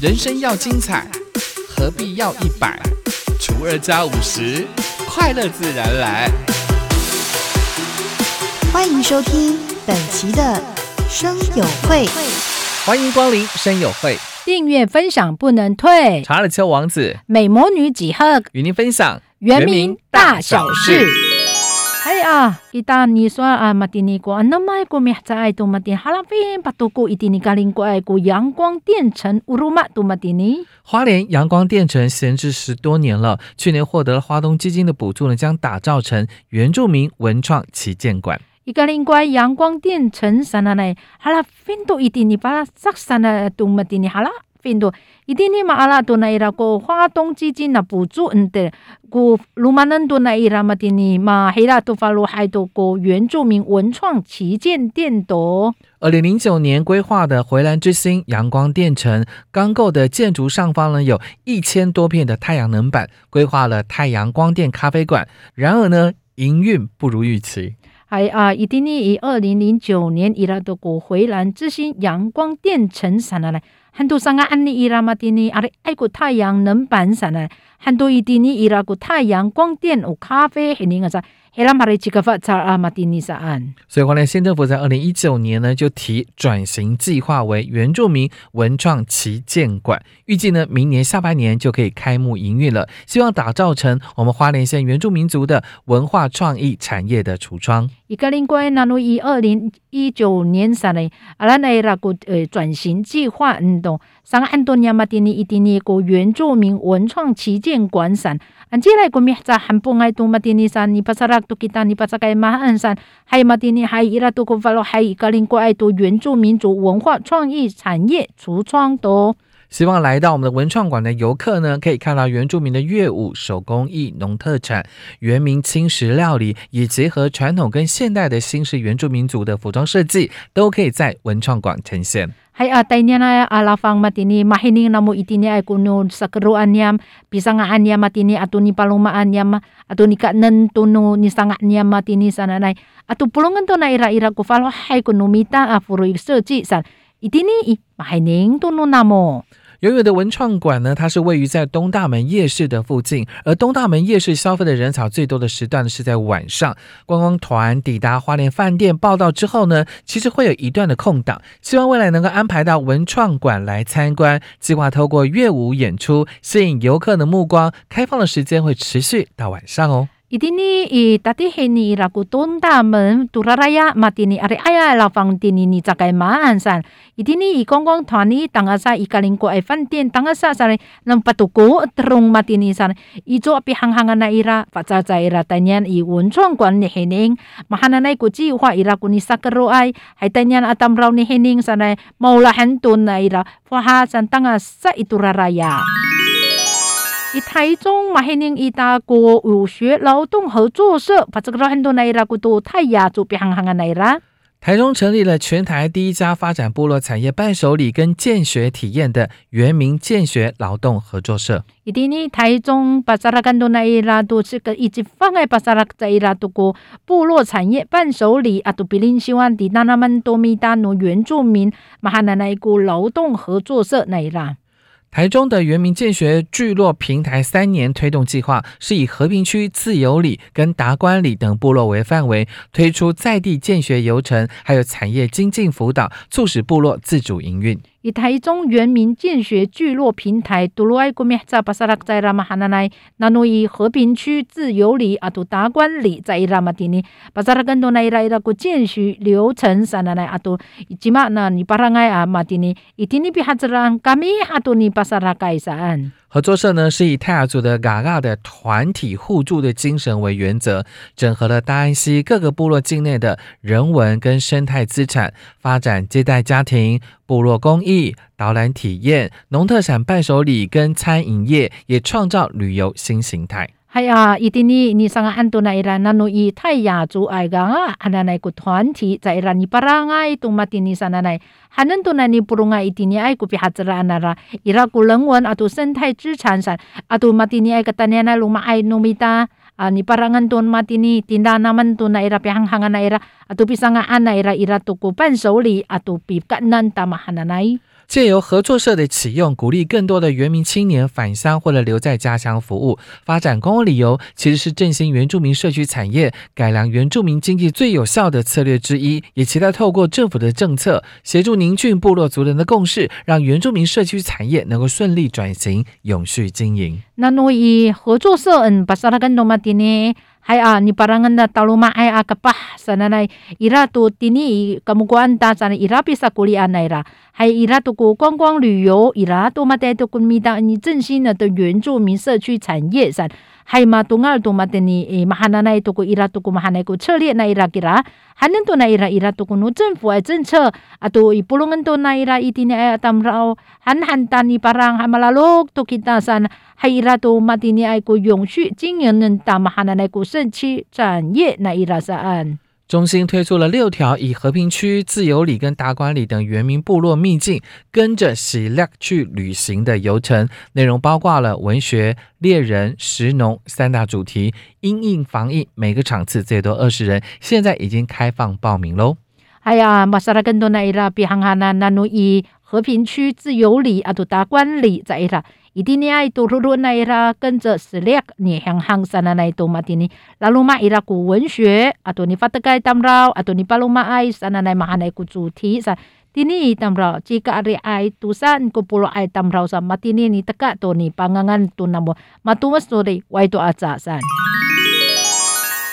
人生要精彩，何必要一百除二加五十？快乐自然来。欢迎收听本期的生友会，欢迎光临生友会，订阅分享不能退。查理丘王子美魔女几何与您分享原名大小事。哎呀，一旦你说啊，马蒂尼国那么国咪在爱多马蒂哈拉菲，把多国一点尼加零国爱国阳光电城乌鲁玛多马蒂尼。花莲阳光电城闲置十多年了，去年获得了华东基金的补助呢，将打造成原住民文创旗舰馆。一个另外阳光电城啥呢？好了，分多一点，你把它塞上了，多么蒂尼好了。印度，伊定尼嘛阿拉多那伊拉国华东基金的补助嗯的，古鲁马嫩多那伊拉嘛蒂尼嘛黑拉多法罗海多国原住民文创旗舰店多。二零零九年规划的回蓝之星阳光电城刚构的建筑上方呢，有一千多片的太阳能板，规划了太阳光电咖啡馆。然而呢，营运不如预期。还啊，伊定尼以二零零九年伊拉多国回蓝之星阳光电城上了来。很多上个安尼伊拉马蒂尼阿里爱过太阳能板啥呢，很多伊蒂尼伊拉过太阳光电有咖啡，很灵个啥。所以，花莲县政府在二零一九年呢，就提转型计划为原住民文创旗舰馆，预计呢明年下半年就可以开幕营运了。希望打造成我们花莲县原住民族的文化创意产业的橱窗。一个另外，那如以二零一九年上来，阿拉那那个呃转型计划，嗯，懂？上安多尼亚马蒂尼伊蒂尼个原住民文创旗舰馆上，安接来个咪在汉布埃多马蒂尼山，尼帕萨拉多吉达尼帕萨盖马汉山，还有马蒂尼还有伊拉多库法罗，还有格林古爱多原住民族文化创意产业橱窗多。希望来到我们的文创馆的游客呢，可以看到原住民的乐舞、手工艺、农特产、原民轻食料理，以结合传统跟现代的新式原住民族的服装设计，都可以在文创馆呈现。Hai a tainya na alafang matini mahini na mo itini ay kuno sa kero anyam pisanga anyam matini ato ni palumaan niya ato ni kanan tuno ni sangat niya matini sana nay ato pulungan to na ira-ira ko falo hay kuno mita afuro search san itini i mahining tuno na mo 永远的文创馆呢，它是位于在东大门夜市的附近，而东大门夜市消费的人潮最多的时段是在晚上。观光团抵达花莲饭店报道之后呢，其实会有一段的空档，希望未来能够安排到文创馆来参观。计划透过乐舞演出吸引游客的目光，开放的时间会持续到晚上哦。Idini i tati heni i laku tonta men turaraya matini are aya lafang tini ni cakai ma ansan. Idini i kongkong tani tangasa i kalingko ai fantin tangasa sare nang patuku terung matini sare. I jo api hanghanga na ira facaca ira tanyan i wuncong kwan ni hening. Mahana nai kuci uwa ira kuni sakero ai hai tanyan atam rau ni hening sare maulahan tun na ira. Faha san tangasa i turaraya. 以台中马黑宁伊大国武学劳动合作社，把这个很多内拉古都泰雅族别行行的内拉。台中成立了全台第一家发展部落产业伴手礼跟建学体验的原民建学劳动合作社。伊滴呢，台中把萨拉干多那一拉多这个一直放在巴萨拉在伊拉都过部落产业伴手礼啊，都比林希望的那那曼多米达诺原住民马哈那那一股劳动合作社那一拉。台中的原民建学聚落平台三年推动计划，是以和平区自由里跟达官里等部落为范围，推出在地建学游程，还有产业精进辅导，促使部落自主营运。以台中原民建学聚落平台，杜鲁埃古米在巴萨拉在拉马哈纳奈，那诺以和平区自由里阿杜达官里在伊拉马蒂尼，巴萨拉更多奈伊拉伊拉古建学流程啥那奈阿杜，起码那尼巴拉埃阿马蒂尼，伊蒂尼比哈兹兰卡米阿杜尼巴萨拉盖萨安。合作社呢是以泰雅族的嘎嘎的团体互助的精神为原则，整合了大安溪各个部落境内的人文跟生态资产，发展接待家庭、部落公益、导览体验、农特产伴手礼跟餐饮业，也创造旅游新形态。系啊，伊啲呢，你上个安多那伊拉那诺伊泰雅族爱噶啊，阿那那个团体在伊拉尼巴拉爱东马蒂尼 sana 那，还能多那尼布隆爱伊啲尼爱古比哈兹拉那拉，伊拉古人文啊，都生态资产上，啊都马蒂尼爱个当年那鲁马爱努米达。啊，你巴 rangan tuan mati ni tinda naman tu na ira pihang hangan na ira atau pisanga ana ira ira tuku 伴手礼 atau 借由合作社的启用，鼓励更多的原民青年返乡或者留在家乡服务，发展公共旅游，其实是振兴原住民社区产业、改良原住民经济最有效的策略之一。也期待透过政府的政策，协助凝聚部落族人的共识，让原住民社区产业能够顺利转型、永续经营。那诺伊合作社嗯，巴萨拉跟诺马蒂尼。Hai a ni parangan na taluma ai a kapah sana nai ira tu tini kamukuan ta sana ira pisa kuli anai ra hai ira tu ku 观光旅游 ira tu mate tu kun mi da ni 振兴的原住民社区产业上。hai ma tungal tu mateni eh, e mahana na itu ku ira tu ku mahana ku cheli na ira kira hanen tu na ira ira tu ku nu chen fu ai chen che atu eh, i tu na ira itini ai atam rao han han tan i parang hamalalok tu kita san hai ira tu matini ai ku yong shu jing nen ta mahana na ku shen chi zhan ye na ira saan. 中心推出了六条以和平区、自由里跟达官里等原民部落秘境，跟着喜乐去旅行的游程，内容包括了文学、猎人、食农三大主题。因应防疫，每个场次最多二十人，现在已经开放报名喽。哎呀，马萨拉更多那伊拉比行哈那那努以和平区、自由里啊，都达官里在伊拉。Idini itu ruru na ira 跟着 select 你行行 sana na itu matini lalu ma ira ku 文学 atau ni fatakai tamrau atau ni paluma ai sana na mahana ku 主题 sa tini tamrau jika ari ai tusan ku pulo ai tamrau sa matini ni teka to ni pangangan tu namo matumas to dei wai to aca san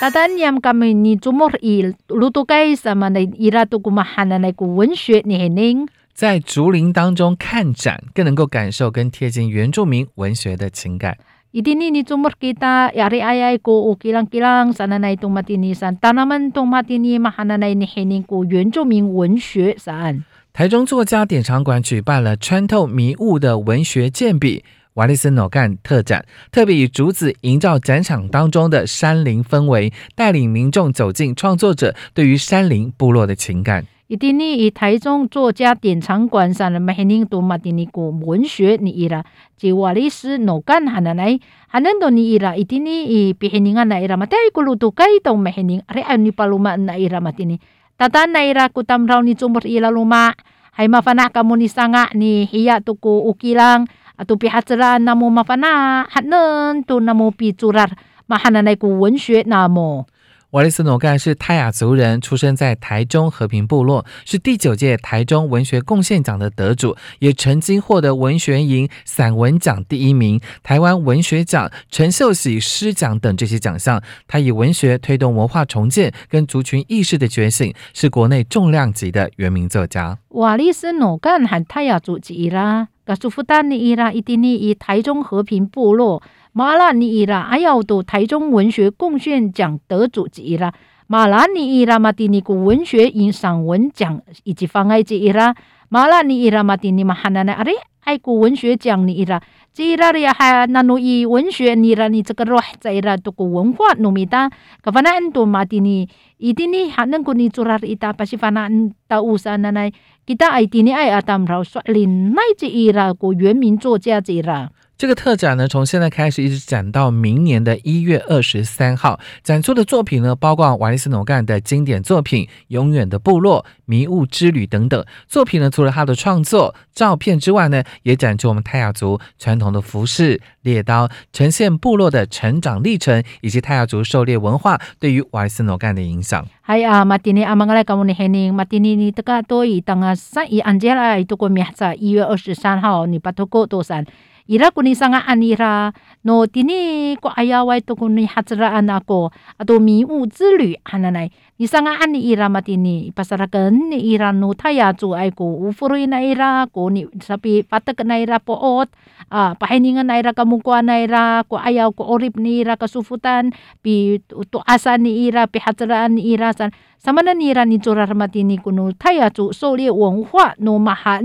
Tatan yam kami ni jumur il lutukai sama na ira tu kumahana na ku 文学你 hening 在竹林当中看展，更能够感受跟贴近原住民文学的情感。Idini ni tumur kita yari ayay ko ukilang-kilang sana na itong matinisan tanaman tong matini mahana na inihining ko 原住民文学 saan。台中作家典藏馆举办了穿透迷雾的文学健笔瓦利森诺干特展，特别以竹子营造展场当中的山林氛围，带领民众走进创作者对于山林部落的情感。一定呢，以台中作家典藏馆上的每年都马丁尼古文学你伊拉，即瓦利斯诺干哈那来，哈能都你伊拉，一定呢，以比黑宁啊那伊拉嘛，但一个路都该都每年，阿安尼巴鲁马那伊拉马丁尼，tatan na ira ku tamraw ni sumur ila luma, hay mafana kamo ni sanga ni hiya tu ku ukilang, atau pihatsara namo mafana, hanen tu namo pi curar, mahananay ku 文学 namo. 瓦利斯诺干是泰雅族人，出生在台中和平部落，是第九届台中文学贡献奖的得主，也曾经获得文学营散文奖第一名、台湾文学奖、陈秀喜诗奖等这些奖项。他以文学推动文化重建跟族群意识的觉醒，是国内重量级的原名作家。瓦利斯诺干和泰雅族籍啦，噶苏福丹尼伊拉伊蒂尼以台中和平部落。马拉尼伊拉还要读台中文学贡献奖得主之一啦，马拉尼伊拉马蒂尼古文学影散文奖以及方爱之一啦，马拉尼伊拉马蒂尼马哈纳那阿里爱古文学奖你伊拉，之伊拉里还那努以文学你拉你这个罗在伊拉读古文化努米达，可反正都马蒂尼伊蒂尼还能古尼做拉伊达，不是反正到乌山那那，kita 爱蒂尼爱阿当饶率领乃之伊拉古原名作家之伊拉。这个特展呢，从现在开始一直展到明年的一月二十三号。展出的作品呢，包括瓦利斯诺干的经典作品《永远的部落》《迷雾之旅》等等作品呢。除了他的创作照片之外呢，也展出我们泰雅族传统的服饰、猎刀，呈现部落的成长历程以及泰雅族狩猎文化对于瓦利斯诺干的影响。Hai ah matini amang lai kamu ni hening matini ni teka toi tanga sa i anjela itu ko miasa 一月二十三号你 patoko tosan ira kuni sanga anira. No tini ko ayawai to kuni hatra anako. Ato mi u zulu hananai. Ni sanga ani ira matini pasarakan ni ira no taya zu ai ko u furui na ira ko ni sapi patak na ira po ot a pahininga na ira kamu ko na ira ko ayaw ko orip ni ira kasufutan pi to asa ni ira pi hatra ni ira san. Samana ni ira ni chorar matini kuno taya zu so le wong hua no maha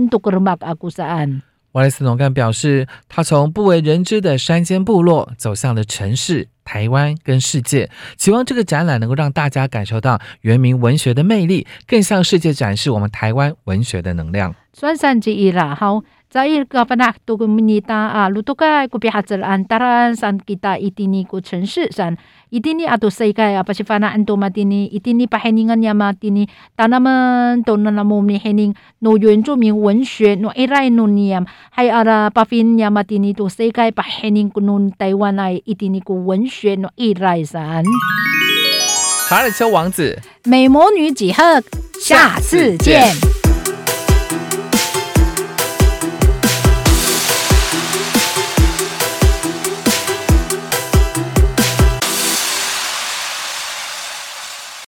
aku saan. 瓦雷斯农干表示，他从不为人知的山间部落走向了城市、台湾跟世界，希望这个展览能够让大家感受到原民文学的魅力，更向世界展示我们台湾文学的能量。专山之一啦，好。在一个分那多个米达啊，路多个古比哈子安达兰山吉达伊蒂尼古城市上，伊蒂尼阿多世界阿巴西发那安多嘛蒂尼，伊蒂尼巴黑尼个尼嘛蒂尼，达那么多那那么尼黑尼，诺原住民文学诺伊拉诺尼啊，还阿拉巴菲尼嘛蒂尼多世界巴黑尼个侬台湾来伊蒂尼古文学诺伊拉山。查尔丘王子，美魔女几何，下次见。下次见